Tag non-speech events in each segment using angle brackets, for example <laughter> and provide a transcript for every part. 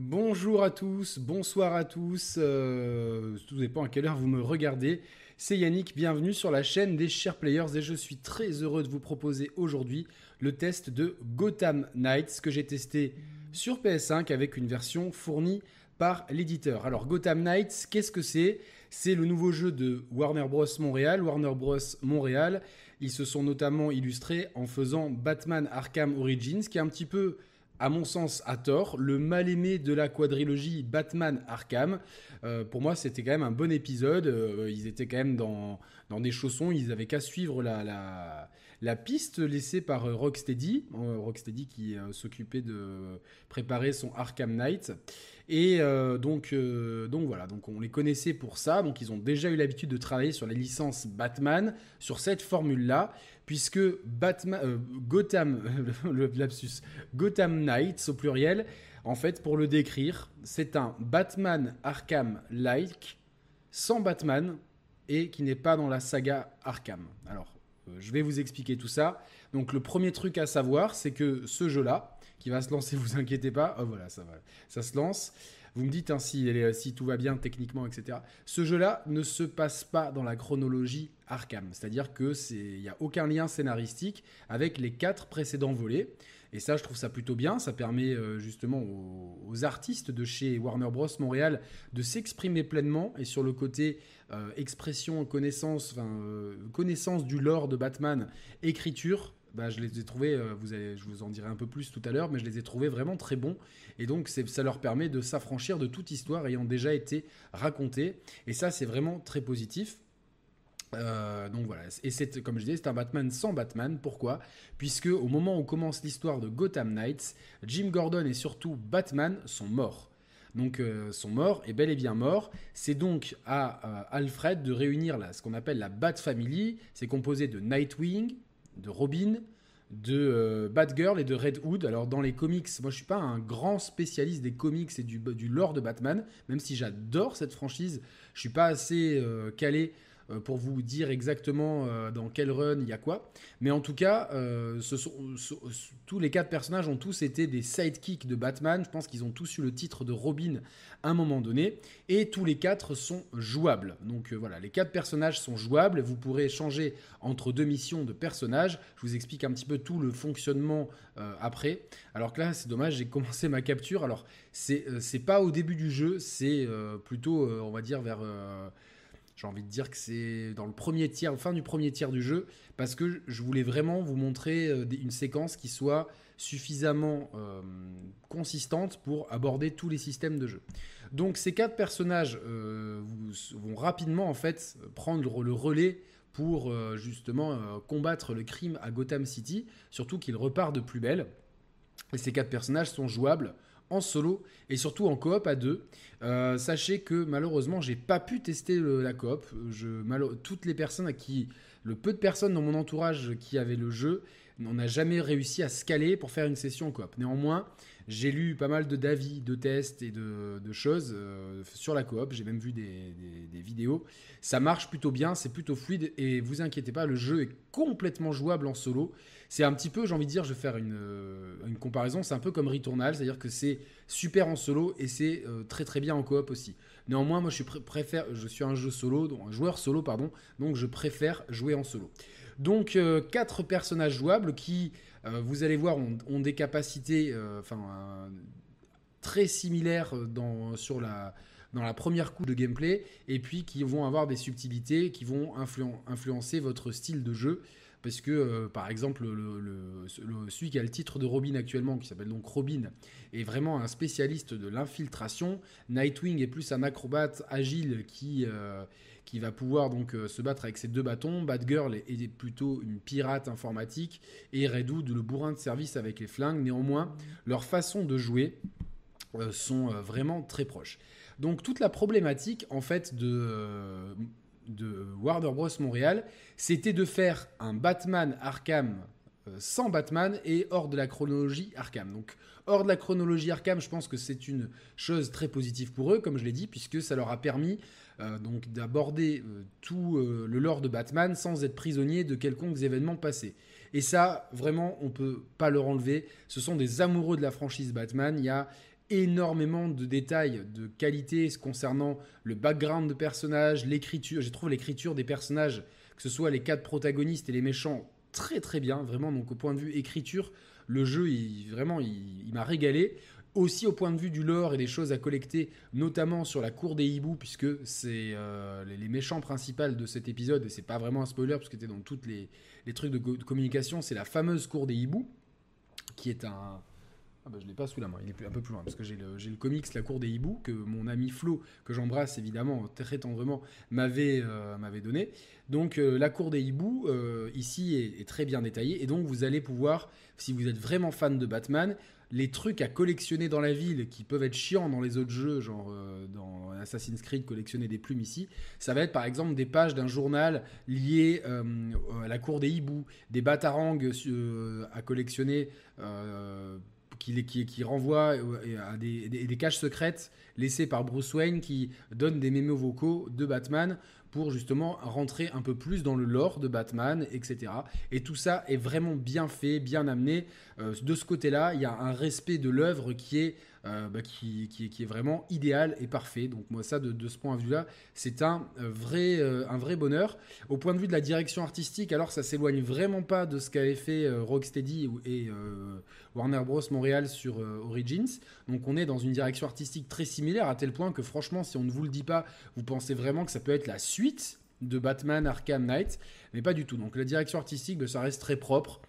Bonjour à tous, bonsoir à tous, euh, tout dépend à quelle heure vous me regardez. C'est Yannick, bienvenue sur la chaîne des Chers Players et je suis très heureux de vous proposer aujourd'hui le test de Gotham Knights que j'ai testé sur PS5 avec une version fournie par l'éditeur. Alors Gotham Knights, qu'est-ce que c'est? C'est le nouveau jeu de Warner Bros Montréal. Warner Bros Montréal, ils se sont notamment illustrés en faisant Batman Arkham Origins, qui est un petit peu à mon sens, à tort, le mal-aimé de la quadrilogie Batman Arkham. Euh, pour moi, c'était quand même un bon épisode. Euh, ils étaient quand même dans, dans des chaussons. Ils avaient qu'à suivre la, la, piste laissée par euh, Rocksteady. Rocksteady qui s'occupait de préparer son Arkham Knight. Et donc, donc voilà, donc on les connaissait pour ça. Donc ils ont déjà eu l'habitude de travailler sur la licence Batman, sur cette formule-là puisque Batman, euh, Gotham, <laughs> le lapsus, Gotham Knights au pluriel, en fait, pour le décrire, c'est un Batman Arkham-like, sans Batman, et qui n'est pas dans la saga Arkham. Alors, euh, je vais vous expliquer tout ça. Donc, le premier truc à savoir, c'est que ce jeu-là, qui va se lancer, vous inquiétez pas, oh voilà, ça va, ça se lance. Vous me dites hein, si, si, tout va bien techniquement, etc. Ce jeu-là ne se passe pas dans la chronologie Arkham, c'est-à-dire que il n'y a aucun lien scénaristique avec les quatre précédents volets. Et ça, je trouve ça plutôt bien. Ça permet euh, justement aux, artistes de chez Warner Bros. Montréal de s'exprimer pleinement et sur le côté euh, expression, connaissance, euh, connaissance du lore de Batman, écriture. Bah, je les ai trouvés, vous allez, je vous en dirai un peu plus tout à l'heure, mais je les ai trouvés vraiment très bons. Et donc, ça leur permet de s'affranchir de toute histoire ayant déjà été racontée. Et ça, c'est vraiment très positif. Euh, donc voilà, et c'est comme je disais, c'est un Batman sans Batman. Pourquoi? Puisque au moment où commence l'histoire de Gotham Knights, Jim Gordon et surtout Batman sont morts. Donc euh, sont morts et bel et bien morts. C'est donc à euh, Alfred de réunir ce qu'on appelle la Bat Family. C'est composé de Nightwing, de Robin, de euh, Batgirl et de Red Hood. Alors dans les comics, moi je suis pas un grand spécialiste des comics et du, lore de Batman, même si j'adore cette franchise, je suis pas assez euh, calé pour vous dire exactement euh, dans quel run il y a quoi. Mais en tout cas, euh, tous les quatre personnages ont tous été des sidekicks de Batman. Je pense qu'ils ont tous eu le titre de Robin à un moment donné. Et tous les quatre sont jouables. Donc voilà, les quatre personnages sont jouables. Vous pourrez changer entre deux missions de personnages. Je vous explique un petit peu tout le fonctionnement après. Alors que là, c'est dommage, j'ai commencé ma capture. Alors, c'est pas au début du jeu, c'est plutôt, on va dire, vers j'ai envie de dire que c'est dans le premier tiers, fin du premier tiers du jeu, parce que je voulais vraiment vous montrer euh, une séquence qui soit suffisamment euh, consistante pour aborder tous les systèmes de jeu. Donc ces quatre personnages euh, vont rapidement en fait prendre le relais pour justement combattre le crime à Gotham City, surtout qu'il repart de plus belle. Et ces quatre personnages sont jouables en solo et surtout en coop à deux. Euh, sachez que malheureusement, j'ai pas pu tester la coop. Je, toutes les personnes à qui, le peu de personnes dans mon entourage qui avaient le jeu, on n'a jamais réussi à scaler pour faire une session coop. Néanmoins, j'ai lu pas mal de d'avis, de tests et de, choses euh, sur la coop. J'ai même vu des, vidéos. Ça marche plutôt bien, c'est plutôt fluide et vous inquiétez pas, le jeu est complètement jouable en solo. C'est un petit peu, j'ai envie de dire, je vais faire une, euh, comparaison, c'est un peu comme Returnal, c'est-à-dire que c'est super en solo et c'est euh, très très bien en coop aussi. Néanmoins, moi je suis, préfère, je suis un jeu solo, donc un joueur solo, pardon, donc je préfère jouer en solo. Donc euh, quatre personnages jouables qui, vous allez voir, ont, des capacités très similaires dans, sur la, dans la première couche de gameplay et puis qui vont avoir des subtilités qui vont influencer votre style de jeu parce que euh, par exemple le, celui qui a le titre de Robin actuellement, qui s'appelle donc Robin, est vraiment un spécialiste de l'infiltration. Nightwing est plus un acrobate agile qui euh, qui va pouvoir donc euh, se battre avec ses deux bâtons. Batgirl est, plutôt une pirate informatique et Red Hood le bourrin de service avec les flingues. Néanmoins, leurs façons de jouer sont vraiment très proches. Donc toute la problématique en fait de de Warner Bros. Montréal, c'était de faire un Batman Arkham euh, sans Batman et hors de la chronologie Arkham. Donc hors de la chronologie Arkham, je pense que c'est une chose très positive pour eux, comme je l'ai dit, puisque ça leur a permis euh, donc d'aborder euh, tout le lore de Batman sans être prisonnier de quelconques événements passés. Et ça, vraiment, on peut pas leur enlever. Ce sont des amoureux de la franchise Batman. Il y a énormément de détails de qualité concernant le background de personnages, l'écriture. J'ai trouvé l'écriture des personnages, que ce soit les quatre protagonistes et les méchants, très très bien. Vraiment, donc au point de vue écriture, le jeu, vraiment, il, m'a régalé. Aussi au point de vue du lore et des choses à collecter, notamment sur la cour des hiboux, puisque c'est euh, les, méchants principaux de cet épisode, et c'est pas vraiment un spoiler, parce que c'était dans tous les, trucs de communication, c'est la fameuse cour des hiboux, qui est un, ah bah, je l'ai pas sous la main, il est un peu plus loin, parce que j'ai le, le, comics La Cour des Hiboux, que mon ami Flo, que j'embrasse évidemment très tendrement, m'avait euh, donné. Donc euh, La Cour des Hiboux, euh, ici, est, très bien détaillée, et donc vous allez pouvoir, si vous êtes vraiment fan de Batman, les trucs à collectionner dans la ville qui peuvent être chiants dans les autres jeux, genre dans Assassin's Creed, collectionner des plumes ici, ça va être par exemple des pages d'un journal lié à la cour des hiboux, des batarangs à collectionner qui, renvoie à des, caches secrètes laissées par Bruce Wayne qui donnent des mémos vocaux de Batman pour justement rentrer un peu plus dans le lore de Batman, etc. Et tout ça est vraiment bien fait, bien amené. Euh, de ce côté-là, il y a un respect de l'œuvre qui est euh, bah, qui, est vraiment idéal et parfait. Donc moi ça, de, ce point de vue-là, c'est un euh, vrai, euh, un vrai bonheur. Au point de vue de la direction artistique, alors ça s'éloigne vraiment pas de ce qu'avait fait Rocksteady et Warner Bros. Montréal sur Origins. Donc on est dans une direction artistique très similaire, à tel point que franchement, si on ne vous le dit pas, vous pensez vraiment que ça peut être la suite de Batman Arkham Knight, mais pas du tout. Donc la direction artistique, bah, ça reste très propre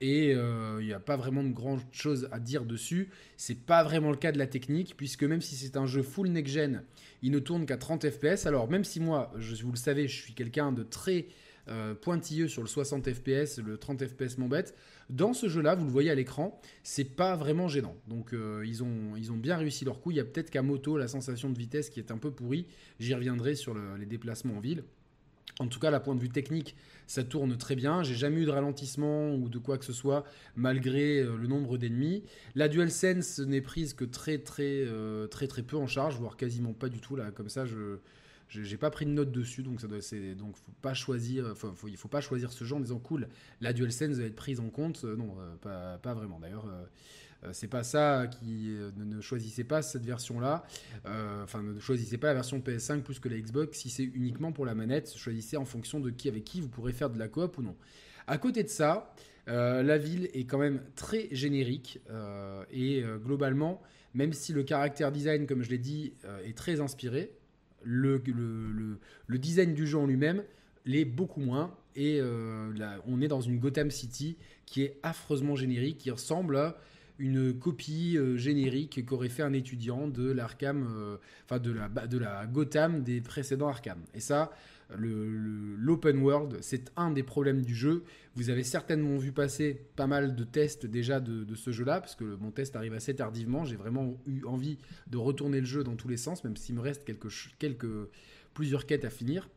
et il euh, n'y a pas vraiment de grand chose à dire dessus. C'est pas vraiment le cas de la technique, puisque même si c'est un jeu full next-gen, il ne tourne qu'à 30 FPS. Alors même si moi, je, vous le savez, je suis quelqu'un de très euh, pointilleux sur le 60 FPS, le 30 FPS m'embête. Dans ce jeu-là, vous le voyez à l'écran, c'est pas vraiment gênant. Donc euh, ils, ont, ils ont bien réussi leur coup. Il y a peut-être qu'à moto la sensation de vitesse qui est un peu pourrie. J'y reviendrai sur les déplacements en ville. En tout cas, la point de vue technique, ça tourne très bien. J'ai jamais eu de ralentissement ou de quoi que ce soit, malgré euh, le nombre d'ennemis. La DualSense n'est prise que très très euh, très très peu en charge, voire quasiment pas du tout. Là, comme ça, je j'ai pas pris de note dessus, donc ça doit, donc faut pas choisir, il faut pas choisir ce genre en disant cool, la DualSense va être prise en compte. Euh, non, pas, pas, vraiment. D'ailleurs, c'est pas ça qui euh, ne, choisissez pas cette version-là. Euh, enfin, ne choisissez pas la version PS5 plus que la Xbox. Si c'est uniquement pour la manette, choisissez en fonction de qui avec qui vous pourrez faire de la coop ou non. À côté de ça, la ville est quand même très générique et globalement, même si le caractère design, comme je l'ai dit, est très inspiré, le, le, design du jeu en lui-même l'est beaucoup moins. Et on est dans une Gotham City qui est affreusement générique, qui ressemble à une copie euh, générique qu'aurait fait un étudiant de l'Arkham, euh, enfin de la, de la Gotham des précédents Arkham. Et ça, l'open world, c'est un des problèmes du jeu. Vous avez certainement vu passer pas mal de tests déjà de, ce jeu-là, parce que mon test arrive assez tardivement. J'ai vraiment eu envie de retourner le jeu dans tous les sens, même s'il me reste quelques, quelques, plusieurs quêtes à finir.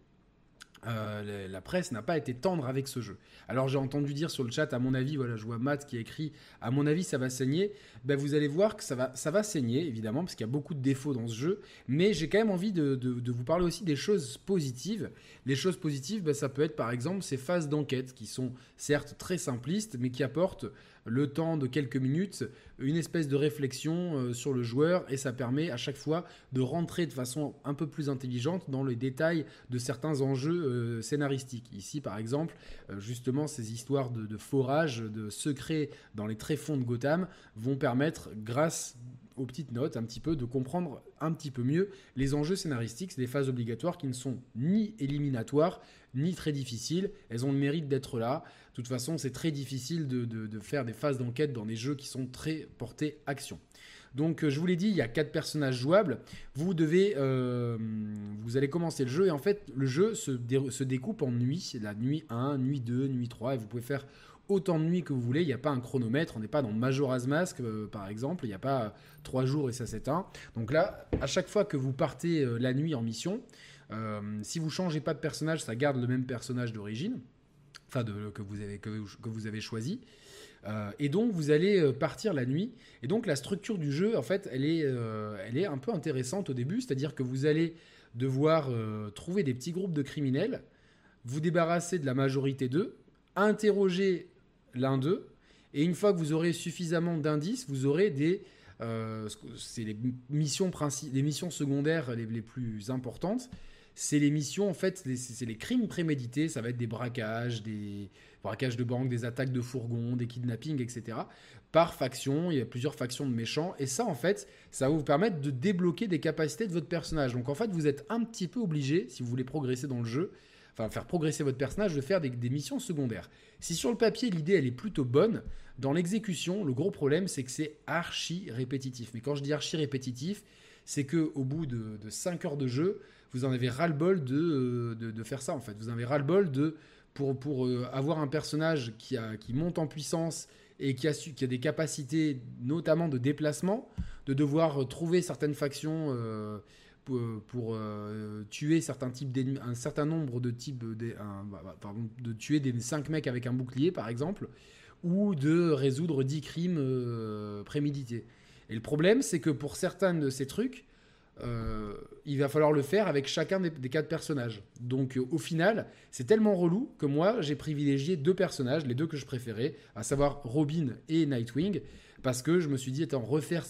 Euh, la presse n'a pas été tendre avec ce jeu. Alors j'ai entendu dire sur le chat, à mon avis, voilà, je vois Matt qui a écrit, à mon avis ça va saigner. Ben, vous allez voir que ça va, ça va saigner, évidemment, parce qu'il y a beaucoup de défauts dans ce jeu. Mais j'ai quand même envie de, vous parler aussi des choses positives. Les choses positives, ben, ça peut être par exemple ces phases d'enquête qui sont certes très simplistes, mais qui apportent le temps de quelques minutes, une espèce de réflexion euh, sur le joueur et ça permet à chaque fois de rentrer de façon un peu plus intelligente dans les détails de certains enjeux euh, scénaristiques. Ici, par exemple, euh, justement, ces histoires de, de forage, de secrets dans les tréfonds de Gotham vont permettre, grâce aux petites notes, un petit peu, de comprendre un petit peu mieux les enjeux scénaristiques. C'est des phases obligatoires qui ne sont ni éliminatoires, ni très difficiles. Elles ont le mérite d'être là. De toute façon, c'est très difficile de, faire des phases d'enquête dans des jeux qui sont très portés action. Donc, euh, je vous l'ai dit, il y a quatre personnages jouables. Vous devez, euh, vous allez commencer le jeu et en fait, le jeu se, découpe en nuits. La nuit 1, nuit 2, nuit 3 et vous pouvez faire autant de nuits que vous voulez. Il n'y a pas un chronomètre. On n'est pas dans Majora's Mask, euh, par exemple. Il n'y a pas trois jours et ça s'éteint. Donc là, à chaque fois que vous partez la nuit en mission, si vous changez pas de personnage, ça garde le même personnage d'origine, enfin que vous avez que, vous avez choisi. Euh, et donc vous allez euh, partir la nuit. Et donc la structure du jeu, en fait, elle est, euh, elle est un peu intéressante au début, c'est-à-dire que vous allez devoir trouver des petits groupes de criminels, vous débarrasser de la majorité d'eux, interroger l'un d'eux, et une fois que vous aurez suffisamment d'indices, vous aurez des c'est les missions, les missions secondaires les, plus importantes c'est les missions, en fait, c'est les crimes prémédités. Ça va être des braquages, des braquages de banques, des attaques de fourgons, des kidnappings, etc. Par faction, il y a plusieurs factions de méchants. Et ça, en fait, ça va vous permettre de débloquer des capacités de votre personnage. Donc, en fait, vous êtes un petit peu obligé, si vous voulez progresser dans le jeu, faire progresser votre personnage, de faire des, missions secondaires. Si sur le papier, l'idée, elle est plutôt bonne, dans l'exécution, le gros problème, c'est que c'est archi répétitif. Mais quand je dis archi répétitif, c'est que au bout de, de 5 heures de jeu, vous en avez ras-le-bol euh, de, de, faire ça, en fait. Vous en avez ras-le-bol de, pour, pour euh, avoir un personnage qui, qui monte en puissance et qui a, qui a des capacités, notamment de déplacement, de devoir trouver certaines factions euh, pour, tuer certains types un certain nombre de types, de, bah, bah, de tuer des 5 mecs avec un bouclier, par exemple, ou de résoudre 10 crimes prémédités. Et le problème, c'est que pour certains de ces trucs, euh, il va falloir le faire avec chacun des, quatre personnages. Donc euh, au final, c'est tellement relou que moi j'ai privilégié deux personnages, les deux que je préférais, à savoir Robin et Nightwing, parce que je me suis dit, étant refaire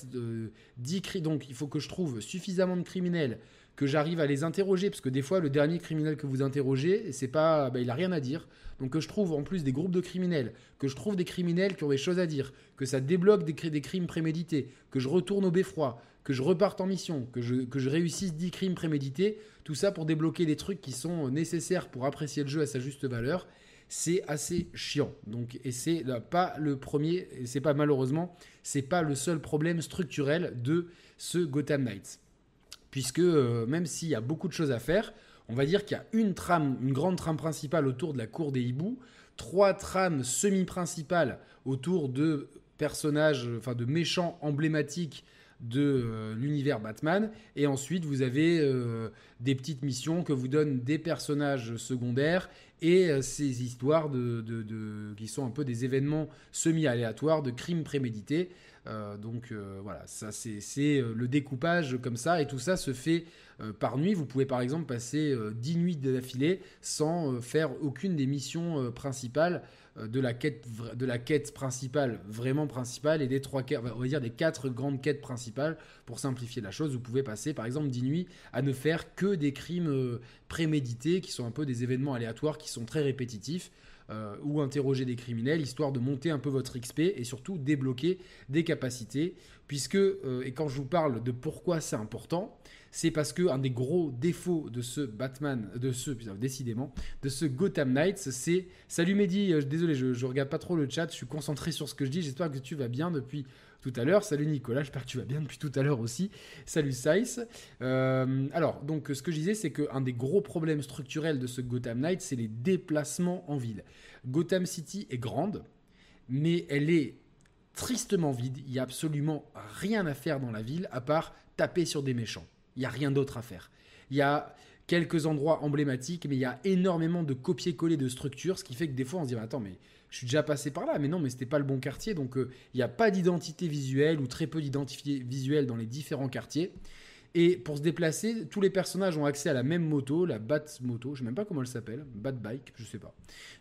10 cris, donc il faut que je trouve suffisamment de criminels, que j'arrive à les interroger, parce que des fois le dernier criminel que vous interrogez, c'est pas, bah, il a rien à dire. Donc que je trouve en plus des groupes de criminels, que je trouve des criminels qui ont des choses à dire, que ça débloque des, des crimes prémédités, que je retourne au beffroi, que je reparte en mission, que je, que je réussisse 10 crimes prémédités, tout ça pour débloquer des trucs qui sont nécessaires pour apprécier le jeu à sa juste valeur, c'est assez chiant. Donc, et c'est pas le premier, c'est pas malheureusement, c'est pas le seul problème structurel de ce Gotham Knights. Puisque euh, même s'il y a beaucoup de choses à faire, on va dire qu'il y a une trame, une grande trame principale autour de la cour des hiboux, trois trames semi-principales autour de personnages, enfin de méchants emblématiques de euh, l'univers Batman. Et ensuite, vous avez euh, des petites missions que vous donnent des personnages secondaires et euh, ces histoires de, qui sont un peu des événements semi-aléatoires de crimes prémédités. donc voilà, ça c'est le découpage comme ça, et tout ça se fait par nuit. Vous pouvez par exemple passer 10 nuits d'affilée sans faire aucune des missions principales euh, de la quête de la quête principale vraiment principale et des trois on va dire des quatre grandes quêtes principales. Pour simplifier la chose vous pouvez passer par exemple 10 nuits à ne faire que des crimes euh, prémédités qui sont un peu des événements aléatoires qui sont très répétitifs euh, ou interroger des criminels histoire de monter un peu votre XP et surtout débloquer des capacités puisque et quand je vous parle de pourquoi c'est important c'est parce que un des gros défauts de ce Batman, de ce, décidément, de ce Gotham Knights, c'est. Salut Mehdi, euh, désolé, je, regarde pas trop le chat, je suis concentré sur ce que je dis, j'espère que tu vas bien depuis tout à l'heure. Salut Nicolas, j'espère que tu vas bien depuis tout à l'heure aussi. Salut Saïs. Euh, alors, donc, ce que je disais, c'est qu'un des gros problèmes structurels de ce Gotham Knights, c'est les déplacements en ville. Gotham City est grande, mais elle est tristement vide. Il n'y a absolument rien à faire dans la ville à part taper sur des méchants. Il n'y a rien d'autre à faire. Il y a quelques endroits emblématiques, mais il y a énormément de copier-coller de structures, ce qui fait que des fois on se dit attends, mais je suis déjà passé par là, mais non, mais c'était pas le bon quartier, donc euh, il n'y a pas d'identité visuelle ou très peu d'identité visuelle dans les différents quartiers. Et pour se déplacer, tous les personnages ont accès à la même moto, la Bat Moto, je sais même pas comment elle s'appelle, Bat Bike, je sais pas.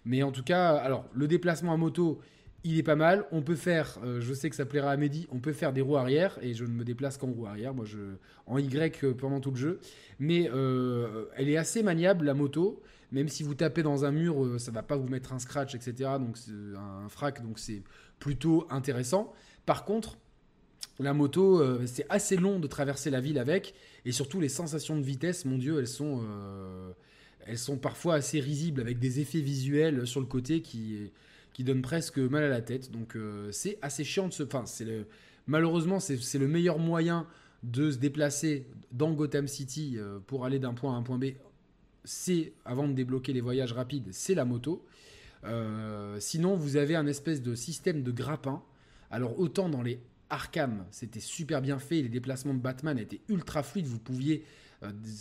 Mais en tout cas, alors le déplacement à moto, il est pas mal. On peut faire, euh, je sais que ça plaira à Mehdi, on peut faire des roues arrière et je ne me déplace qu'en roue arrière, moi je en Y euh, pendant tout le jeu. Mais euh, elle est assez maniable la moto, même si vous tapez dans un mur, ça va pas vous mettre un scratch, etc. Donc un frac, donc c'est plutôt intéressant. Par contre, la moto, c'est assez long de traverser la ville avec, et surtout les sensations de vitesse, mon dieu, elles sont elles sont parfois assez risibles avec des effets visuels sur le côté qui qui donne presque mal à la tête. Donc euh, c'est assez chiant de se... Enfin, c'est le... malheureusement, c'est le meilleur moyen de se déplacer dans Gotham City euh, pour aller d'un point à un point B. C'est, avant de débloquer les voyages rapides, c'est la moto. Euh, sinon, vous avez un espèce de système de grappin. Alors autant dans les Arkham, c'était super bien fait, les déplacements de Batman étaient ultra fluides, vous pouviez,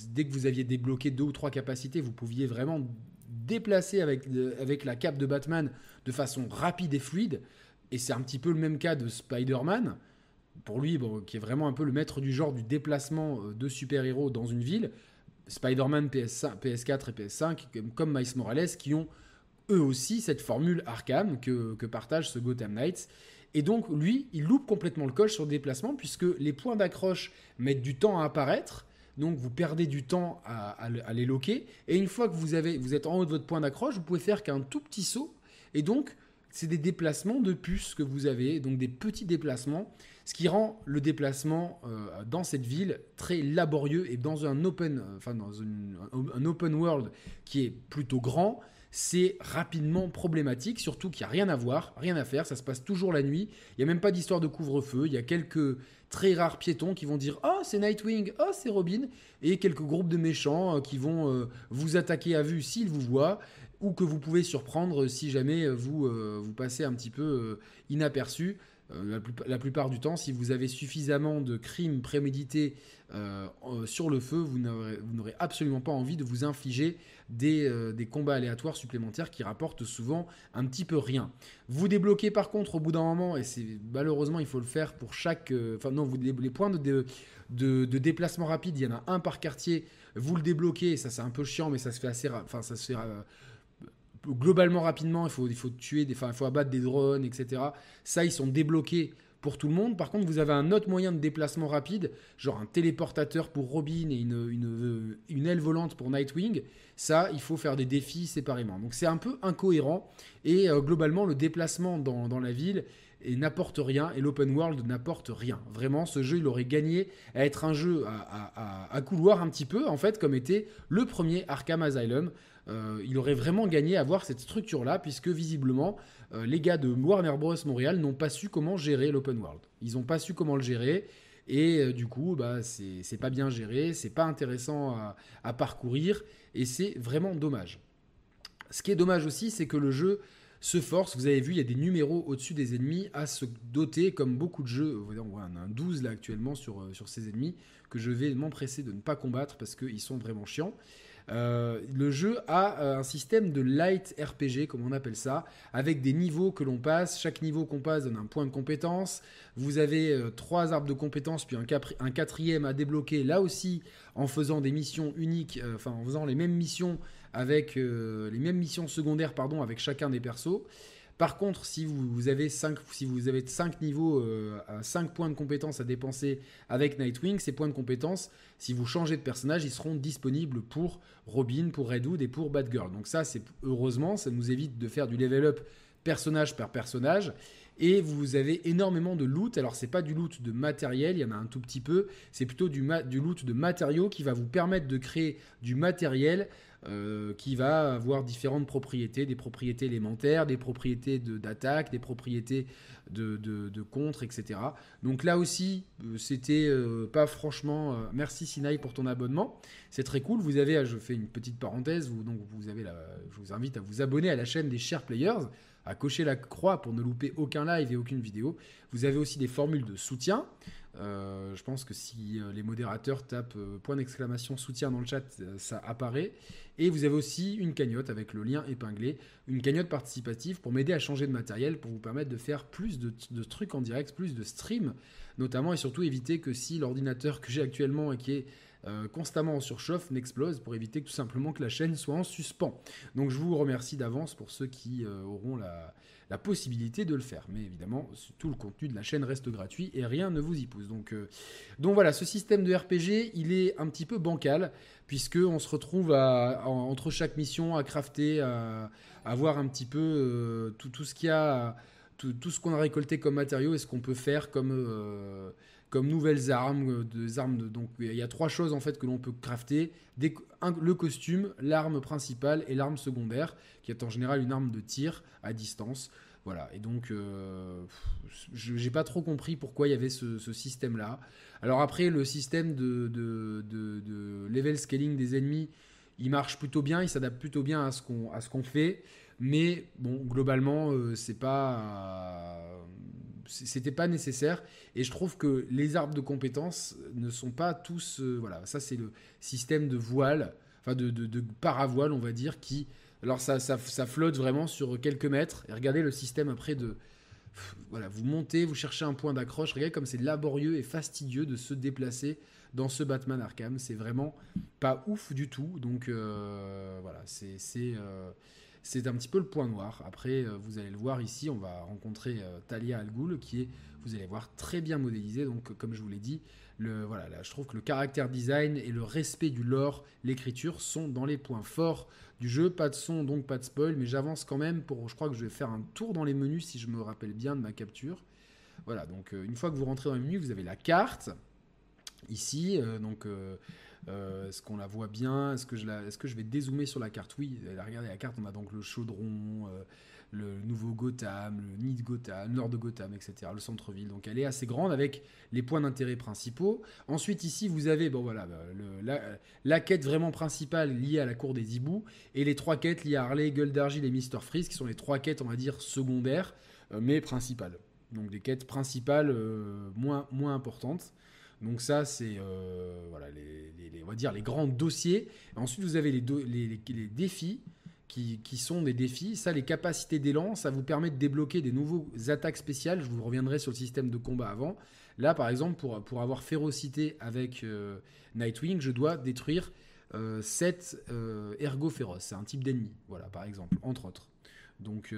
dès que vous aviez débloqué deux ou trois capacités, vous pouviez vraiment déplacer avec, avec la cape de Batman de façon rapide et fluide. Et c'est un petit peu le même cas de Spider-Man. Pour lui, qui est vraiment un peu le maître du genre du déplacement euh, de super-héros dans une ville. Spider-Man PS, PS4 et PS5, comme Miles Morales, qui ont eux aussi cette formule Arkham que, que partage ce Gotham Knights. Et donc, lui, il loupe complètement le coche sur le déplacement, puisque les points d'accroche mettent du temps à apparaître. Donc, vous perdez du temps à, les loquer. Et une fois que vous, avez, vous êtes en haut de votre point d'accroche, vous pouvez faire qu'un tout petit saut. Et donc, c'est des déplacements de puces que vous avez, donc des petits déplacements, ce qui rend le déplacement euh, dans cette ville très laborieux et dans un open, enfin dans un open world qui est plutôt grand, c'est rapidement problématique, surtout qu'il n'y a rien à voir, rien à faire, ça se passe toujours la nuit, il n'y a même pas d'histoire de couvre-feu, il y a quelques très rares piétons qui vont dire Oh, c'est Nightwing, oh, c'est Robin, et quelques groupes de méchants euh, qui vont euh, vous attaquer à vue s'ils vous voient, ou que vous pouvez surprendre si jamais vous, euh, vous passez un petit peu inaperçu. La, plupart du temps, si vous avez suffisamment de crimes prémédités sur le feu, vous n'aurez absolument pas envie de vous infliger euh, des, combats aléatoires supplémentaires qui rapportent souvent un petit peu rien. Vous débloquez par contre au bout d'un moment, et c'est malheureusement il faut le faire pour chaque... Euh, enfin non, vous, les points de, de, déplacement rapide, il y en a un par quartier, vous le débloquez, ça c'est un peu chiant, mais ça se fait assez... Enfin ça se fait... Euh, globalement rapidement, il faut, il faut tuer, des, il faut abattre des drones, etc. Ça, ils sont débloqués pour tout le monde. Par contre, vous avez un autre moyen de déplacement rapide, genre un téléportateur pour Robin et une, une, une aile volante pour Nightwing. Ça, il faut faire des défis séparément. Donc c'est un peu incohérent. Et euh, globalement, le déplacement dans, la ville n'apporte rien et l'open world n'apporte rien. Vraiment, ce jeu, il aurait gagné à être un jeu à, couloir un petit peu, en fait, comme était le premier Arkham Asylum. Euh, il aurait vraiment gagné à avoir cette structure-là, puisque visiblement, euh, les gars de Warner Bros. Montréal n'ont pas su comment gérer l'open world. Ils n'ont pas su comment le gérer. Et du coup, bah, c'est pas bien géré, c'est pas intéressant à parcourir et c'est vraiment dommage. Ce qui est dommage aussi, c'est que le jeu se force, vous avez vu, il y a des numéros au-dessus des ennemis à se doter, comme beaucoup de jeux, on a un 12 là actuellement sur, euh, sur ces ennemis, que je vais m'empresser de ne pas combattre parce qu'ils sont vraiment chiants. Euh, le jeu a euh, un système de light RPG, comme on appelle ça, avec des niveaux que l'on passe. Chaque niveau qu'on passe donne un point de compétence. Vous avez trois arbres de compétences, puis un, quatrième à débloquer, là aussi en faisant des missions uniques, enfin en faisant les mêmes missions avec les mêmes missions secondaires, pardon, avec chacun des persos. Par contre, si vous, avez 5 si vous avez cinq niveaux, euh, 5 points de compétences à dépenser avec Nightwing, ces points de compétences, si vous changez de personnage, ils seront disponibles pour Robin, pour Red Hood et pour Batgirl. Donc ça, c'est heureusement, ça nous évite de faire du level up personnage par personnage. Et vous avez énormément de loot. Alors, c'est pas du loot de matériel, il y en a un tout petit peu. C'est plutôt du, loot de matériaux qui va vous permettre de créer du matériel euh, qui va avoir différentes propriétés, des propriétés élémentaires, des propriétés d'attaque, des propriétés de, de, contre, etc. Donc là aussi, euh, c'était euh, pas franchement. merci Sinaï pour ton abonnement, c'est très cool. Vous avez, je fais une petite parenthèse, donc vous avez je vous invite à vous abonner à la chaîne des Chers Players à cocher la croix pour ne louper aucun live et aucune vidéo. Vous avez aussi des formules de soutien. Euh, je pense que si euh, les modérateurs tapent euh, point d'exclamation soutien dans le chat, ça apparaît. Et vous avez aussi une cagnotte avec le lien épinglé, une cagnotte participative pour m'aider à changer de matériel, pour vous permettre de faire plus de, de trucs en direct, plus de streams, notamment et surtout éviter que si l'ordinateur que j'ai actuellement et qui est constamment en surchauffe n'explose pour éviter tout simplement que la chaîne soit en suspens. Donc je vous remercie d'avance pour ceux qui auront la, possibilité de le faire. Mais évidemment, tout le contenu de la chaîne reste gratuit et rien ne vous y pousse. Donc, euh, donc voilà, ce système de RPG, il est un petit peu bancal, puisque on se retrouve entre chaque mission à crafter, à, voir un petit peu euh, tout, tout, ce qu'il y a, tout, tout ce qu'on a récolté comme matériaux et ce qu'on peut faire comme... Euh, comme nouvelles armes, des armes de, donc il y a trois choses en fait que l'on peut crafter le costume, l'arme principale et l'arme secondaire, qui est en général une arme de tir à distance. Voilà, et donc euh, je n'ai pas trop compris pourquoi il y avait ce, système-là. Alors après, le système de, level scaling des ennemis, il marche plutôt bien, il s'adapte plutôt bien à ce qu'on qu'on fait, mais bon, globalement, euh, c'est pas c'était pas nécessaire. Et je trouve que les arbres de compétences ne sont pas tous. Euh, voilà, ça c'est le système de voile, enfin de, de, paravoile, on va dire, qui. Alors ça, ça, flotte vraiment sur quelques mètres. Et regardez le système après de. Voilà, vous montez, vous cherchez un point d'accroche. Regardez comme c'est laborieux et fastidieux de se déplacer dans ce Batman Arkham. C'est vraiment pas ouf du tout. Donc euh, voilà, c'est. C'est un petit peu le point noir. Après, euh, vous allez le voir ici, on va rencontrer euh, Talia Al Ghul, qui est, vous allez voir, très bien modélisé. Donc, comme je vous l'ai dit, je trouve que le caractère design et le respect du lore, l'écriture, sont dans les points forts du jeu. Pas de son, donc pas de spoil, mais j'avance quand même pour. Je crois que je vais faire un tour dans les menus si je me rappelle bien de ma capture. Voilà, donc euh, une fois que vous rentrez dans les menus, vous avez la carte ici. donc est-ce qu'on la voit bien? Est-ce que, je Est que je vais dézoomer sur la carte? Oui, regardez la carte, on a donc le chaudron, euh, le nouveau Gotham, le nid de Gotham, nord de Gotham, etc., le centre-ville. Donc elle est assez grande avec les points d'intérêt principaux. Ensuite, ici, vous avez bon, voilà, bah, la, quête vraiment principale liée à la cour des hiboux et les trois quêtes liées à Harley, Gueule d'Argile et Mister Freeze, qui sont les trois quêtes, on va dire, secondaires, euh, mais principales. Donc des quêtes principales moins, moins importantes. Donc ça, c'est euh, voilà, les, grands dossiers. Ensuite, vous avez les, défis qui, sont des défis. Ça, les capacités d'élan, ça vous permet de débloquer des nouveaux attaques spéciales. Je vous reviendrai sur le système de combat avant. Là, par exemple, pour, avoir férocité avec euh, Nightwing, je dois détruire 7 euh, ergo féroces. C'est un type d'ennemi, voilà, par exemple, entre autres. Donc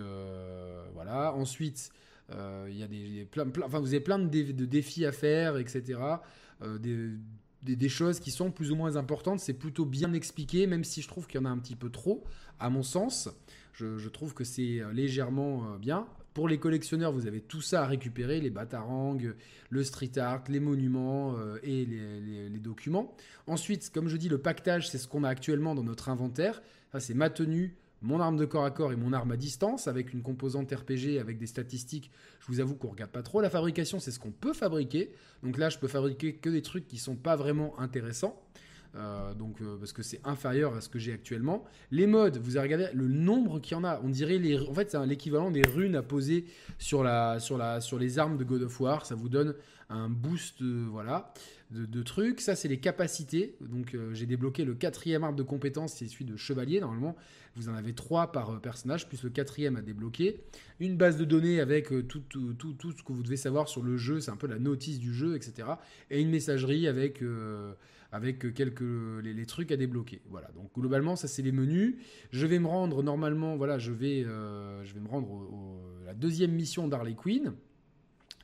voilà. Ensuite, euh, il y a des, plein, enfin, vous avez plein de, défis à faire, etc. Euh, des, choses qui sont plus ou moins importantes. C'est plutôt bien expliqué, même si je trouve qu'il y en a un petit peu trop, à mon sens. Je, trouve que c'est euh, légèrement bien. Pour les collectionneurs, vous avez tout ça à récupérer, les batarangs, le street art, les monuments et les, les, documents. Ensuite, comme je dis, le pactage, c'est ce qu'on a actuellement dans notre inventaire. Ça, c'est ma tenue, mon arme de corps à corps et mon arme à distance avec une composante RPG avec des statistiques. Je vous avoue qu'on regarde pas trop. La fabrication, c'est ce qu'on peut fabriquer. Donc là, je peux fabriquer que des trucs qui sont pas vraiment intéressants. Euh, donc euh, parce que c'est inférieur à ce que j'ai actuellement. Les modes, vous avez regardé le nombre qu'il y en a. On dirait les, en fait c'est l'équivalent des runes à poser sur les armes de God of War. Ça vous donne un boost, euh, voilà, de, trucs. Ça c'est les capacités. Donc j'ai débloqué le quatrième arbre de compétence, c'est celui de chevalier. Normalement, vous en avez trois par personnage, plus le quatrième à débloquer. Une base de données avec tout, tout, tout, tout ce que vous devez savoir sur le jeu. C'est un peu la notice du jeu, etc. Et une messagerie avec avec quelques les, trucs à débloquer. Voilà. Donc globalement, ça c'est les menus. Je vais me rendre normalement, voilà, je vais euh, je vais me rendre à la deuxième mission d'Harley Quinn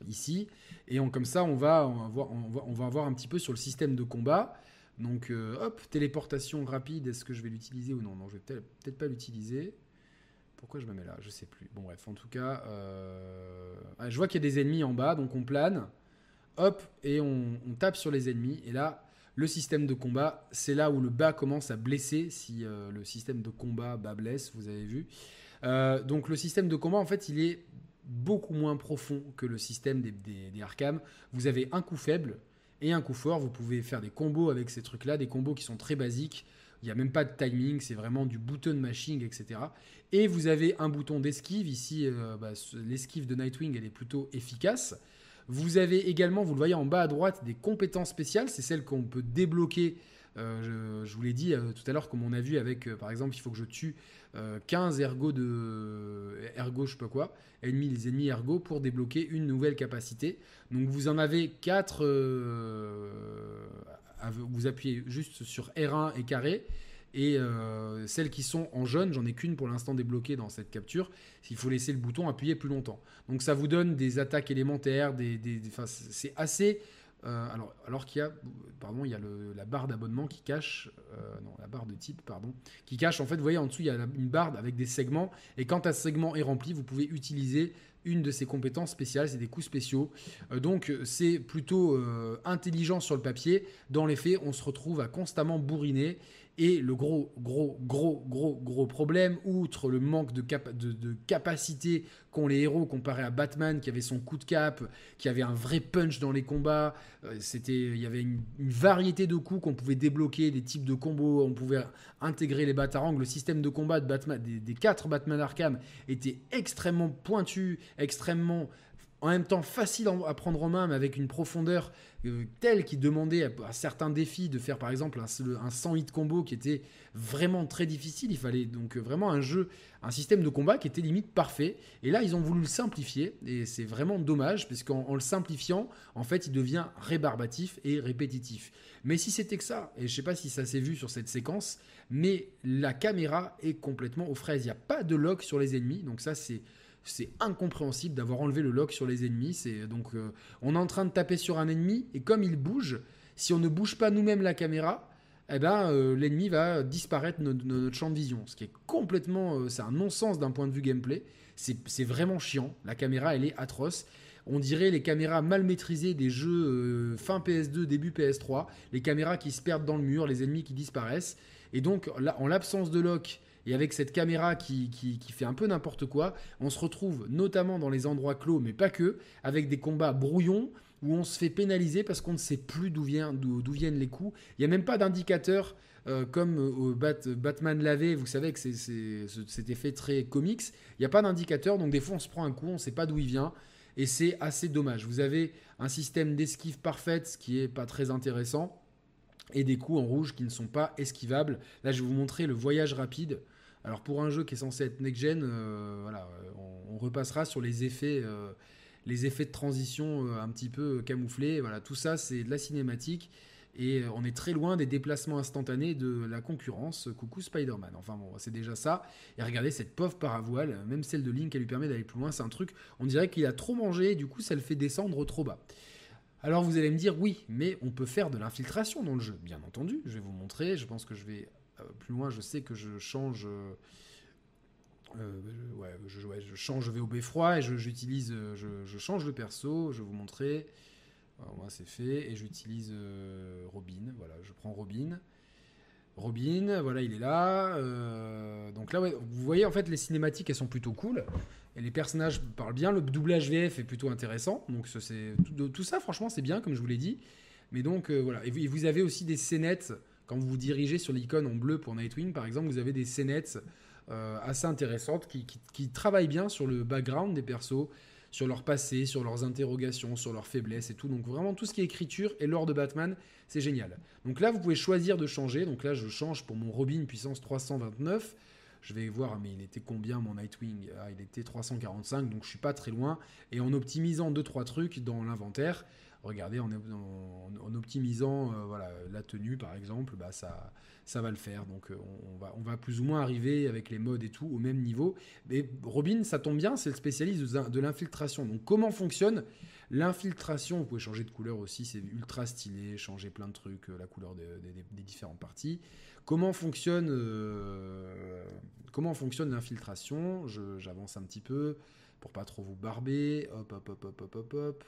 ici et on, comme ça on va on on va, avoir un petit peu sur le système de combat. Donc euh, hop, téléportation rapide, est-ce que je vais l'utiliser ou non? Non, je vais peut-être pas l'utiliser. Pourquoi je me mets là? Je sais plus. Bon bref, en tout cas, euh, ah, je vois qu'il y a des ennemis en bas, donc on plane. Hop, et on, tape sur les ennemis. Et là, le système de combat, c'est là où le bas commence à blesser, si euh, le système de combat bas blesse, vous avez vu. Donc le système de combat, en fait, il est beaucoup moins profond que le système des, Arkham. Vous avez un coup faible et un coup fort. Vous pouvez faire des combos avec ces trucs-là, des combos qui sont très basiques. Il n'y a même pas de timing, c'est vraiment du button mashing, etc. Et vous avez un bouton d'esquive. Ici, euh, bah, l'esquive de Nightwing, elle est plutôt efficace. Vous avez également, vous le voyez en bas à droite, des compétences spéciales. C'est celles qu'on peut débloquer. Euh, je, vous l'ai dit euh, tout à l'heure, comme on a vu avec, euh, par exemple, il faut que je tue 15 ergots de ergo, je sais pas quoi, ennemis, les ennemis ergo pour débloquer une nouvelle capacité. Donc vous en avez 4. vous appuyez juste sur R1 et carré et celles qui sont en jaune, j'en ai qu'une pour l'instant débloquée dans cette capture. Il faut laisser le bouton appuyé plus longtemps. Donc ça vous donne des attaques élémentaires, des, c'est assez. Euh, alors, qu'il y a, la barre d'abonnement qui cache, euh, non, la barre de type, pardon, qui cache. En fait, vous voyez en dessous, il y a une barre avec des segments. Et quand un segment est rempli, vous pouvez utiliser une de ces compétences spéciales, c'est des coups spéciaux. donc c'est plutôt intelligent sur le papier. Dans les faits, on se retrouve à constamment bourriner et le gros, gros, gros, gros, gros problème, outre le manque de, de, capacité qu'ont les héros comparé à Batman qui avait son coup de cap, qui avait un vrai punch dans les combats, euh, c'était, il y avait une, variété de coups qu'on pouvait débloquer, des types de combos, on pouvait intégrer les batarangs. Le système de combat de Batman, des, des quatre Batman Arkham était extrêmement pointu, extrêmement en même temps facile à prendre en main, mais avec une profondeur euh, telle qui demandait à, certains défis de faire par exemple un, 100 hit combo qui était vraiment très difficile. Il fallait donc vraiment un jeu, un système de combat qui était limite parfait. Et là, ils ont voulu le simplifier, et c'est vraiment dommage, parce qu'en le simplifiant, en fait, il devient rébarbatif et répétitif. Mais si c'était que ça, et je sais pas si ça s'est vu sur cette séquence, mais la caméra est complètement aux fraises. Il n'y a pas de lock sur les ennemis, donc ça c'est c'est incompréhensible d'avoir enlevé le lock sur les ennemis. C'est donc euh, on est en train de taper sur un ennemi et comme il bouge, si on ne bouge pas nous-mêmes la caméra, eh ben euh, l'ennemi va disparaître de notre, champ de vision. Ce qui est complètement, euh, c'est un non-sens d'un point de vue gameplay. C'est vraiment chiant. La caméra, elle est atroce. On dirait les caméras mal maîtrisées des jeux fin PS2, début PS3. Les caméras qui se perdent dans le mur, les ennemis qui disparaissent. Et donc, là, en l'absence de lock et avec cette caméra qui, fait un peu n'importe quoi, on se retrouve notamment dans les endroits clos, mais pas que, avec des combats brouillons où on se fait pénaliser parce qu'on ne sait plus d'où viennent les coups. Il n'y a même pas d'indicateur euh, comme Batman lavé, vous savez que c'est cet effet très comics. Il n'y a pas d'indicateur, donc des fois on se prend un coup, on ne sait pas d'où il vient. Et c'est assez dommage. Vous avez un système d'esquive parfaite, ce qui n'est pas très intéressant, et des coups en rouge qui ne sont pas esquivables. Là, je vais vous montrer le voyage rapide. Alors pour un jeu qui est censé être next-gen, euh, voilà, on, repassera sur les effets, euh, les effets de transition euh, un petit peu camouflés. Voilà, tout ça c'est de la cinématique et on est très loin des déplacements instantanés de la concurrence. Coucou Spider-Man. Enfin bon, c'est déjà ça. Et regardez cette pauvre paravoile, même celle de Link, elle lui permet d'aller plus loin. C'est un truc, on dirait qu'il a trop mangé et du coup ça le fait descendre trop bas. Alors vous allez me dire oui, mais on peut faire de l'infiltration dans le jeu. Bien entendu, je vais vous montrer. Je pense que je vais euh, plus loin, je sais que je change. Euh, euh, ouais, je, je, change VOB froid et j'utilise, je, change le perso. Je vais vous montrer. Moi, c'est fait et j'utilise Robin. Voilà, je prends Robin. Robin, voilà, il est là. donc là, vous voyez, en fait, les cinématiques, elles sont plutôt cool. Et les personnages parlent bien. Le doublage VF est plutôt intéressant. Donc, c'est tout, tout, ça, franchement, c'est bien, comme je vous l'ai dit. Mais donc, voilà. Et vous, avez aussi des scénettes quand vous vous dirigez sur l'icône en bleu pour Nightwing, par exemple, vous avez des scénettes euh, assez intéressantes qui, travaillent bien sur le background des persos, sur leur passé, sur leurs interrogations, sur leurs faiblesses et tout. Donc vraiment tout ce qui est écriture et lore de Batman, c'est génial. Donc là, vous pouvez choisir de changer. Donc là, je change pour mon Robin puissance 329. Je vais voir, mais il était combien mon Nightwing? Ah, Il était 345, donc je suis pas très loin. Et en optimisant 2-3 trucs dans l'inventaire, regardez, en, optimisant euh, voilà, la tenue par exemple, bah, ça, ça va le faire. Donc euh, on, va, on va plus ou moins arriver avec les modes et tout au même niveau. Mais Robin, ça tombe bien, c'est le spécialiste de, l'infiltration. Donc comment fonctionne l'infiltration? Vous pouvez changer de couleur aussi, c'est ultra stylé, changer plein de trucs, euh, la couleur des différentes parties. Comment fonctionne, comment fonctionne l'infiltration? J'avance un petit peu pour pas trop vous barber. Hop, hop, hop, hop, hop, hop, hop.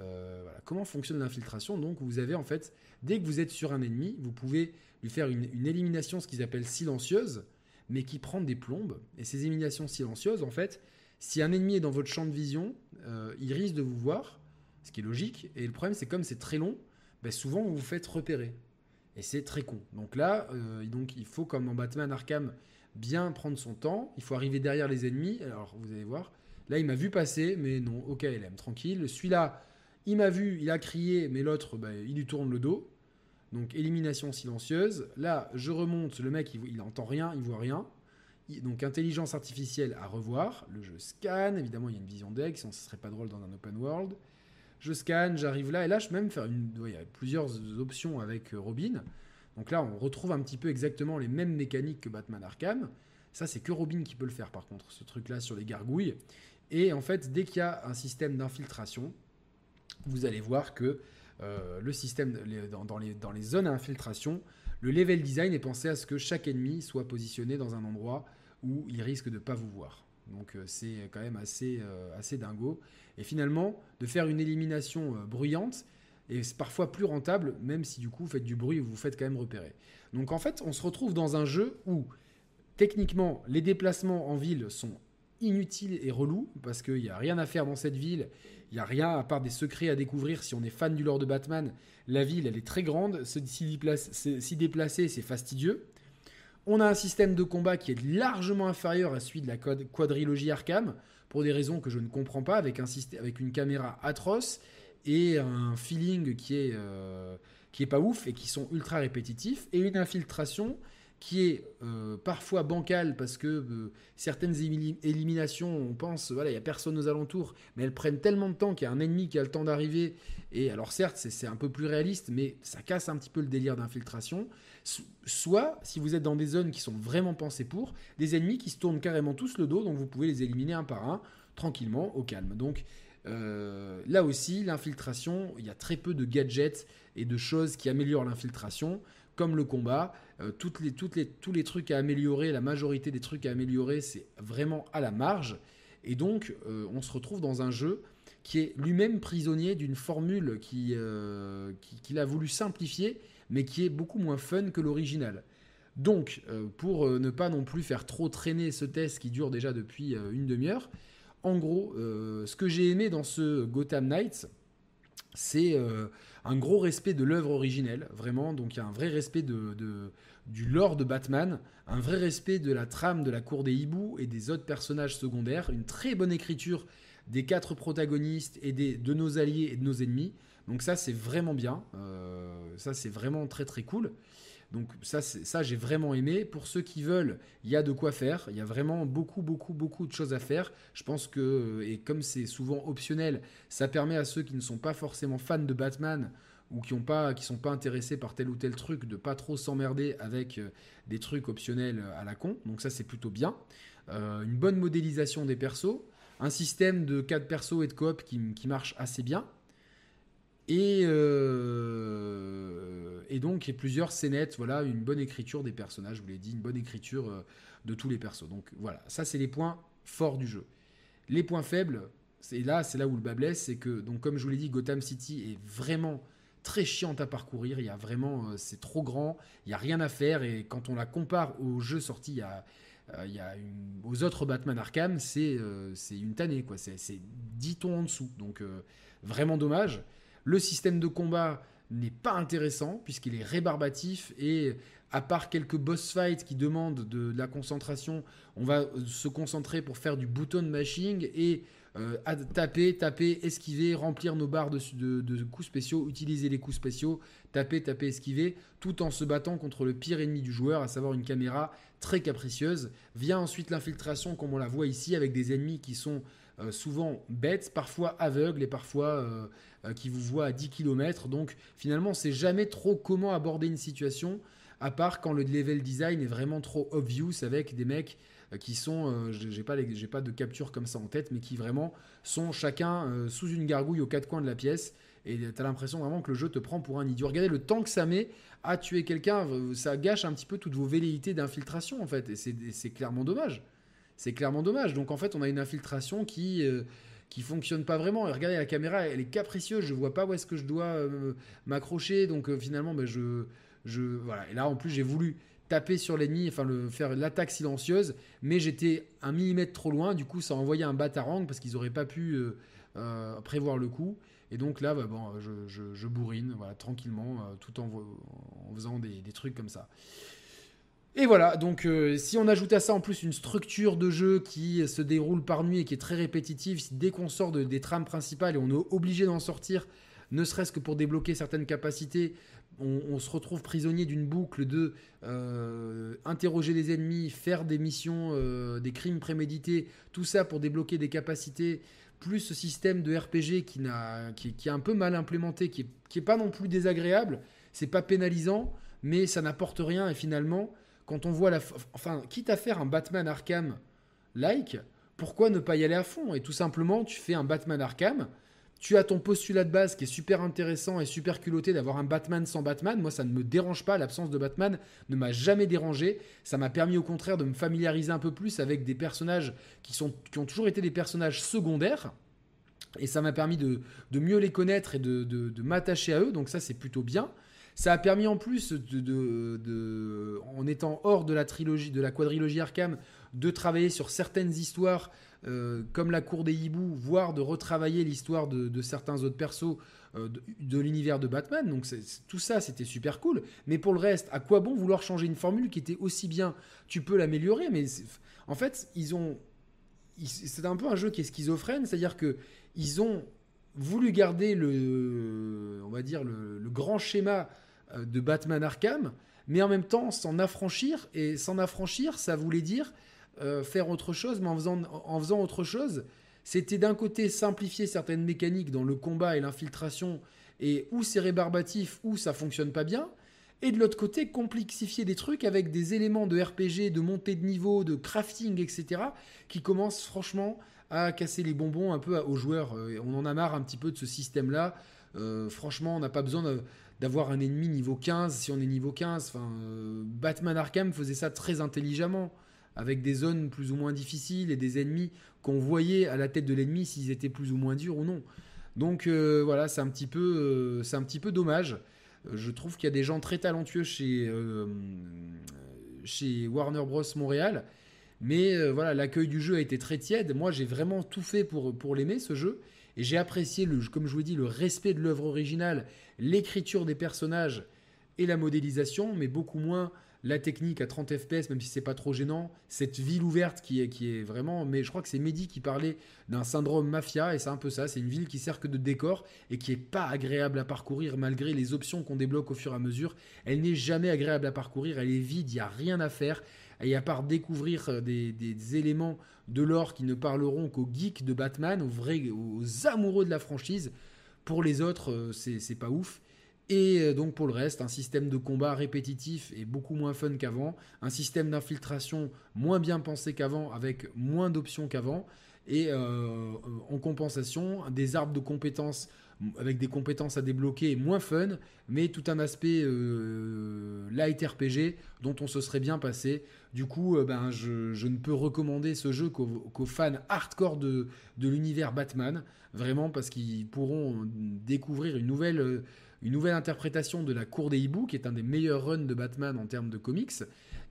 Euh, Comment fonctionne l'infiltration? Donc, vous avez en fait, dès que vous êtes sur un ennemi, vous pouvez lui faire une, élimination, ce qu'ils appellent silencieuse, mais qui prend des plombes. Et ces éliminations silencieuses, en fait, si un ennemi est dans votre champ de vision, euh, il risque de vous voir, ce qui est logique. Et le problème, c'est comme c'est très long, ben, souvent vous vous faites repérer. Et c'est très con. Donc là, euh, donc il faut, comme dans Batman Arkham, bien prendre son temps. Il faut arriver derrière les ennemis. Alors, vous allez voir. Là, il m'a vu passer, mais non, ok, LM, tranquille. Celui-là, il m'a vu, il a crié, mais l'autre, bah, il lui tourne le dos. Donc élimination silencieuse. Là, je remonte, le mec, il, n'entend rien, il voit rien. donc intelligence artificielle à revoir. Le jeu scanne, évidemment, il y a une vision d'ex, sinon ce serait pas drôle dans un open world. Je scanne, j'arrive là, et là, je peux même faire une. il plusieurs options avec euh, Robin. Donc là, on retrouve un petit peu exactement les mêmes mécaniques que Batman Arkham. Ça, c'est que Robin qui peut le faire, par contre, ce truc-là sur les gargouilles. Et en fait, dès qu'il y a un système d'infiltration, vous allez voir que euh, le système, dans, les, zones à infiltration, le level design est pensé à ce que chaque ennemi soit positionné dans un endroit où il risque de ne pas vous voir. Donc euh, c'est quand même assez, euh, assez dingo. Et finalement, de faire une élimination bruyante est parfois plus rentable, même si du coup vous faites du bruit vous vous faites quand même repérer. Donc en fait, on se retrouve dans un jeu où techniquement les déplacements en ville sont inutiles et relous, parce qu'il n'y a rien à faire dans cette ville, il n'y a rien à part des secrets à découvrir si on est fan du lore de Batman. La ville, elle est très grande. S'y déplacer, c'est fastidieux. On a un système de combat qui est largement inférieur à celui de la quadrilogie Arkham. pour des raisons que je ne comprends pas, avec, un avec une caméra atroce et un feeling qui est, euh, qui est pas ouf et qui sont ultra répétitifs, et une infiltration qui est euh, parfois bancale parce que euh, certaines éliminations, on pense, voilà, il n'y a personne aux alentours, mais elles prennent tellement de temps qu'il y a un ennemi qui a le temps d'arriver. Et alors certes, c'est un peu plus réaliste, mais ça casse un petit peu le délire d'infiltration. Soit, si vous êtes dans des zones qui sont vraiment pensées pour, des ennemis qui se tournent carrément tous le dos, donc vous pouvez les éliminer un par un, tranquillement, au calme. Donc euh, là aussi, l'infiltration, il y a très peu de gadgets et de choses qui améliorent l'infiltration, comme le combat. Euh, toutes les, les, tous les trucs à améliorer, la majorité des trucs à améliorer, c'est vraiment à la marge. Et donc, euh, on se retrouve dans un jeu qui est lui-même prisonnier d'une formule qu'il qui, a voulu simplifier, mais qui est beaucoup moins fun que l'original. Donc, pour ne pas non plus faire trop traîner ce test qui dure déjà depuis une demi-heure, en gros, euh, ce que j'ai aimé dans ce Gotham Knights, c'est euh, un gros respect de l'œuvre originelle, vraiment. Donc il y a un vrai respect de, du lore de Batman, un vrai respect de la trame de la cour des hiboux et des autres personnages secondaires, une très bonne écriture des quatre protagonistes et des, de nos alliés et de nos ennemis. Donc ça c'est vraiment bien, euh, ça c'est vraiment très très cool. Donc ça, ça j'ai vraiment aimé. Pour ceux qui veulent, il y a de quoi faire. Il y a vraiment beaucoup, beaucoup, beaucoup de choses à faire. Je pense que, et comme c'est souvent optionnel, ça permet à ceux qui ne sont pas forcément fans de Batman ou qui ont pas, qui sont pas intéressés par tel ou tel truc, de pas trop s'emmerder avec euh, des trucs optionnels à la con. Donc ça, c'est plutôt bien. Euh, une bonne modélisation des persos, un système de 4 persos et de coop qui marche assez bien. Et, euh, et donc, a plusieurs scénettes, voilà, une bonne écriture des personnages, je vous l'ai dit, une bonne écriture euh, de tous les persos. Donc voilà, ça c'est les points forts du jeu. Les points faibles, c'est là, c'est là où le bas blesse, c'est que, donc comme je vous l'ai dit, Gotham City est vraiment très chiante à parcourir. Il y a vraiment, euh, c'est trop grand, il y a rien à faire. Et quand on la compare aux jeux sortis a aux autres Batman Arkham, c'est c'est une tannée, quoi. C'est 10 tons en dessous. Donc vraiment dommage. Le système de combat n'est pas intéressant puisqu'il est rébarbatif et à part quelques boss fights qui demandent de, la concentration, on va euh, se concentrer pour faire du button mashing et euh, taper, taper, esquiver, remplir nos barres de, coups spéciaux, utiliser les coups spéciaux, taper, taper, esquiver, tout en se battant contre le pire ennemi du joueur, à savoir une caméra très capricieuse. Vient ensuite l'infiltration, comme on la voit ici, avec des ennemis qui sont souvent bêtes, parfois aveugles et parfois euh, euh, qui vous voient à 10 km. Donc finalement, c'est jamais trop comment aborder une situation, à part quand le level design est vraiment trop obvious avec des mecs qui sont, j'ai pas, pas de capture comme ça en tête, mais qui vraiment sont chacun sous une gargouille aux quatre coins de la pièce. Et tu as l'impression vraiment que le jeu te prend pour un idiot. Regardez le temps que ça met à tuer quelqu'un, ça gâche un petit peu toutes vos velléités d'infiltration en fait. Et c'est clairement dommage c'est clairement dommage. Donc en fait, on a une infiltration qui euh, qui fonctionne pas vraiment. Regardez la caméra, elle est capricieuse. Je vois pas où est-ce que je dois euh, m'accrocher. Donc euh, finalement, ben, je voilà. Et là, en plus, j'ai voulu taper sur l'ennemi, enfin le faire l'attaque silencieuse, mais j'étais un millimètre trop loin. Du coup, ça a envoyé un batarang parce qu'ils auraient pas pu prévoir le coup. Et donc là, bah, bon, je, je, bourrine, voilà, tranquillement, tout en, faisant des, trucs comme ça. Et voilà, donc euh, si on ajoute à ça en plus une structure de jeu qui se déroule par nuit et qui est très répétitive, dès qu'on sort de, des trames principales et on est obligé d'en sortir, ne serait-ce que pour débloquer certaines capacités, on, se retrouve prisonnier d'une boucle de euh, interroger les ennemis, faire des missions, euh, des crimes prémédités, tout ça pour débloquer des capacités, plus ce système de RPG qui, est un peu mal implémenté, qui n'est pas non plus désagréable, c'est pas pénalisant, mais ça n'apporte rien et finalement quand on voit la. Enfin, quitte à faire un Batman Arkham like, pourquoi ne pas y aller à fond? Et tout simplement, tu fais un Batman Arkham. Tu as ton postulat de base qui est super intéressant et super culotté d'avoir un Batman sans Batman. Moi, ça ne me dérange pas. L'absence de Batman ne m'a jamais dérangé. Ça m'a permis au contraire de me familiariser un peu plus avec des personnages qui, sont, qui ont toujours été des personnages secondaires. Et ça m'a permis de, mieux les connaître et de, de m'attacher à eux. Donc ça, c'est plutôt bien. Ça a permis en plus, de, en étant hors de la trilogie, de la quadrilogie Arkham, de travailler sur certaines histoires euh, comme la cour des hiboux, voire de retravailler l'histoire de, certains autres persos euh, de, l'univers de Batman. Donc tout ça, c'était super cool. Mais pour le reste, à quoi bon vouloir changer une formule qui était aussi bien? Tu peux l'améliorer, mais en fait, ils ont c'est un peu un jeu qui est schizophrène, c'est-à-dire que ils ont voulu garder le, on va dire le, grand schéma euh, de Batman Arkham, mais en même temps s'en affranchir. Et s'en affranchir, ça voulait dire euh, faire autre chose, mais en faisant, en faisant autre chose, c'était d'un côté simplifier certaines mécaniques dans le combat et l'infiltration, et où c'est rébarbatif, où ça fonctionne pas bien, et de l'autre côté complexifier des trucs avec des éléments de RPG, de montée de niveau, de crafting, etc., qui commencent franchement à casser les bonbons un peu aux joueurs. Euh, on en a marre un petit peu de ce système-là. Euh, franchement, on n'a pas besoin d'avoir un ennemi niveau 15 si on est niveau 15. Enfin, euh, Batman Arkham faisait ça très intelligemment, avec des zones plus ou moins difficiles et des ennemis qu'on voyait à la tête de l'ennemi s'ils étaient plus ou moins durs ou non. Donc voilà, c'est un petit peu, c'est un petit peu dommage. Je trouve qu'il y a des gens très talentueux chez, chez Warner Bros. Montréal. Mais euh, voilà, l'accueil du jeu a été très tiède. Moi, j'ai vraiment tout fait pour, pour l'aimer, ce jeu. Et j'ai apprécié, le, comme je vous dis, le respect de l'œuvre originale, l'écriture des personnages et la modélisation, mais beaucoup moins la technique à 30 fps, même si c'est pas trop gênant, cette ville ouverte qui est, qui est vraiment. Mais je crois que c'est Mehdi qui parlait d'un syndrome mafia, et c'est un peu ça. C'est une ville qui sert que de décor et qui est pas agréable à parcourir malgré les options qu'on débloque au fur et à mesure. Elle n'est jamais agréable à parcourir, elle est vide, il n'y a rien à faire. Et à part découvrir euh, des, éléments de l'or qui ne parleront qu'aux geeks de Batman, aux, vrais, aux amoureux de la franchise, pour les autres, euh, c'est pas ouf. Et euh, donc pour le reste, un système de combat répétitif et beaucoup moins fun qu'avant, un système d'infiltration moins bien pensé qu'avant, avec moins d'options qu'avant, et en compensation, des arbres de compétences avec des compétences à débloquer moins fun, mais tout un aspect light RPG dont on se serait bien passé. Du coup, ben, je, ne peux recommander ce jeu qu'aux fans hardcore de, l'univers Batman, vraiment parce qu'ils pourront découvrir une nouvelle une nouvelle interprétation de la Cour des hiboux, qui est un des meilleurs runs de Batman en termes de comics,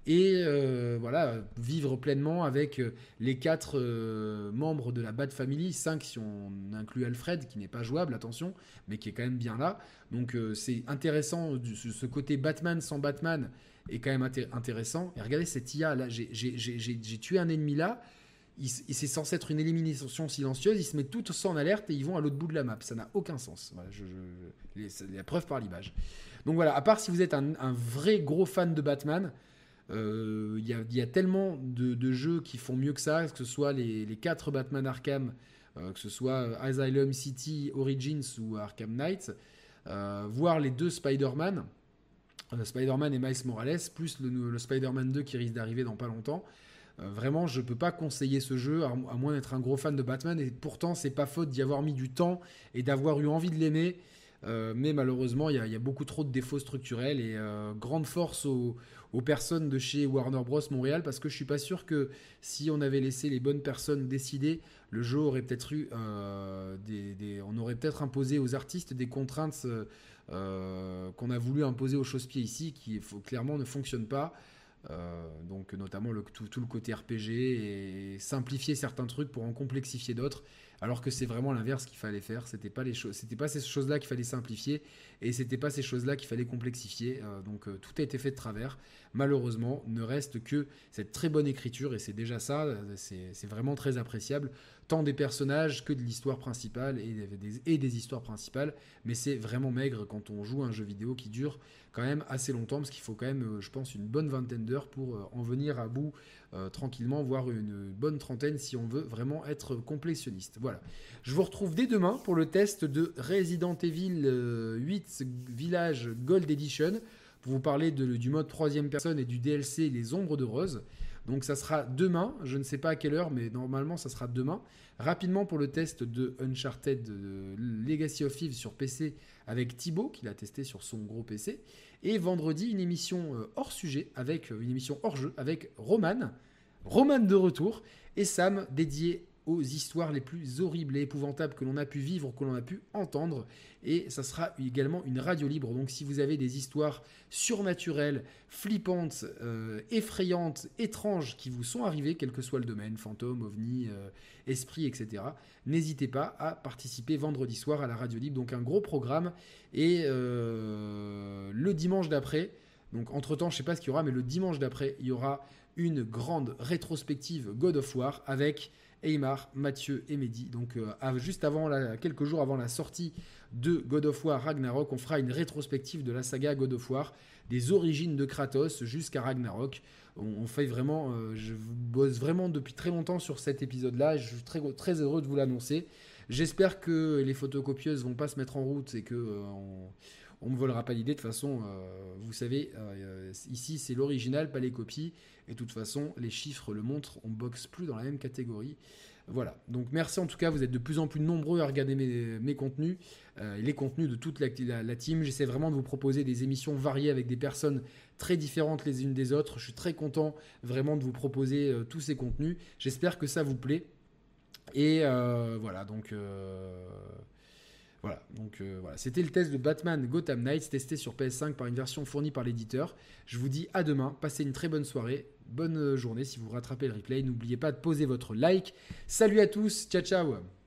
et euh, voilà, vivre pleinement avec euh, les quatre euh, membres de la Bat Family, cinq si on inclut Alfred, qui n'est pas jouable, attention, mais qui est quand même bien là. Donc c'est intéressant, ce côté Batman sans Batman est quand même intéressant. Et regardez cette IA, là, j'ai tué un ennemi là, c'est censé être une élimination silencieuse, ils se mettent tous en alerte et ils vont à l'autre bout de la map. Ça n'a aucun sens. Voilà, la preuve par l'image. Donc voilà, à part si vous êtes un, vrai gros fan de Batman, euh, il y, a tellement de, jeux qui font mieux que ça, que ce soit les, les 4 Batman Arkham, euh, que ce soit Asylum City, Origins ou Arkham Knight, euh, voire les deux Spider-Man, Spider-Man et Miles Morales, plus le, Spider-Man 2 qui risque d'arriver dans pas longtemps. Vraiment, je peux pas conseiller ce jeu, à, moins d'être un gros fan de Batman. Et pourtant, c'est pas faute d'y avoir mis du temps et d'avoir eu envie de l'aimer. Euh, mais malheureusement, il y, a beaucoup trop de défauts structurels et euh, grande force aux, personnes de chez Warner Bros. Montréal parce que je suis pas sûr que si on avait laissé les bonnes personnes décider, le jeu aurait peut-être eu on aurait peut-être imposé aux artistes des contraintes qu'on a voulu imposer aux chausse-pieds ici qui clairement ne fonctionnent pas. Euh, donc notamment tout, le côté RPG et simplifier certains trucs pour en complexifier d'autres alors que c'est vraiment l'inverse qu'il fallait faire. C'était pas pas ces choses là qu'il fallait simplifier et c'était pas ces choses là qu'il fallait complexifier. Euh, donc euh, tout a été fait de travers. Malheureusement ne reste que cette très bonne écriture et c'est déjà ça c'est vraiment très appréciable. Tant des personnages que de l'histoire principale et des, et des histoires principales mais c'est vraiment maigre quand on joue un jeu vidéo qui dure quand même assez longtemps parce qu'il faut quand même, euh, je pense, une bonne vingtaine d'heures pour euh, en venir à bout euh, tranquillement, voire une bonne trentaine si on veut vraiment être complétionniste. Voilà. Je vous retrouve dès demain pour le test de Resident Evil 8 Village Gold Edition pour vous parler du mode troisième personne et du DLC Les Ombres de Rose. Donc ça sera demain, je ne sais pas à quelle heure, mais normalement ça sera demain. Rapidement pour le test de Uncharted Legacy of Eve sur PC avec Thibaut, qui l'a testé sur son gros PC. Et vendredi, une émission euh, hors sujet, avec euh, une émission hors jeu, avec Roman. Roman de retour, et Sam dédié histoires les plus horribles et épouvantables que l'on a pu vivre, que l'on a pu entendre. Et ça sera également une radio libre. Donc si vous avez des histoires surnaturelles, flippantes, euh, effrayantes, étranges qui vous sont arrivées, quel que soit le domaine, fantôme, ovni, euh, esprit, etc., n'hésitez pas à participer vendredi soir à la radio libre. Donc un gros programme. Et euh, le dimanche d'après, donc entre-temps, je ne sais pas ce qu'il y aura, mais le dimanche d'après, il y aura une grande rétrospective God of War avec Eymar, Mathieu et Mehdi. Donc juste avant, quelques jours avant la sortie de God of War Ragnarok, on fera une rétrospective de la saga God of War, des origines de Kratos jusqu'à Ragnarok. On, fait vraiment, je bosse vraiment depuis très longtemps sur cet épisode-là. Je suis très, très heureux de vous l'annoncer. J'espère que les photocopieuses vont pas se mettre en route et que on ne me volera pas l'idée. De toute façon, euh, vous savez, euh, ici c'est l'original, pas les copies. Et de toute façon, les chiffres le montrent, on boxe plus dans la même catégorie. Voilà, donc merci en tout cas, vous êtes de plus en plus nombreux à regarder mes, contenus, euh, les contenus de toute la, team. J'essaie vraiment de vous proposer des émissions variées avec des personnes très différentes les unes des autres. Je suis très content vraiment de vous proposer tous ces contenus. J'espère que ça vous plaît. Et voilà, donc voilà, donc euh, voilà, c'était le test de Batman Gotham Knights testé sur PS5 par une version fournie par l'éditeur. Je vous dis à demain, passez une très bonne soirée, bonne euh, journée si vous rattrapez le replay. N'oubliez pas de poser votre like. Salut à tous, ciao ciao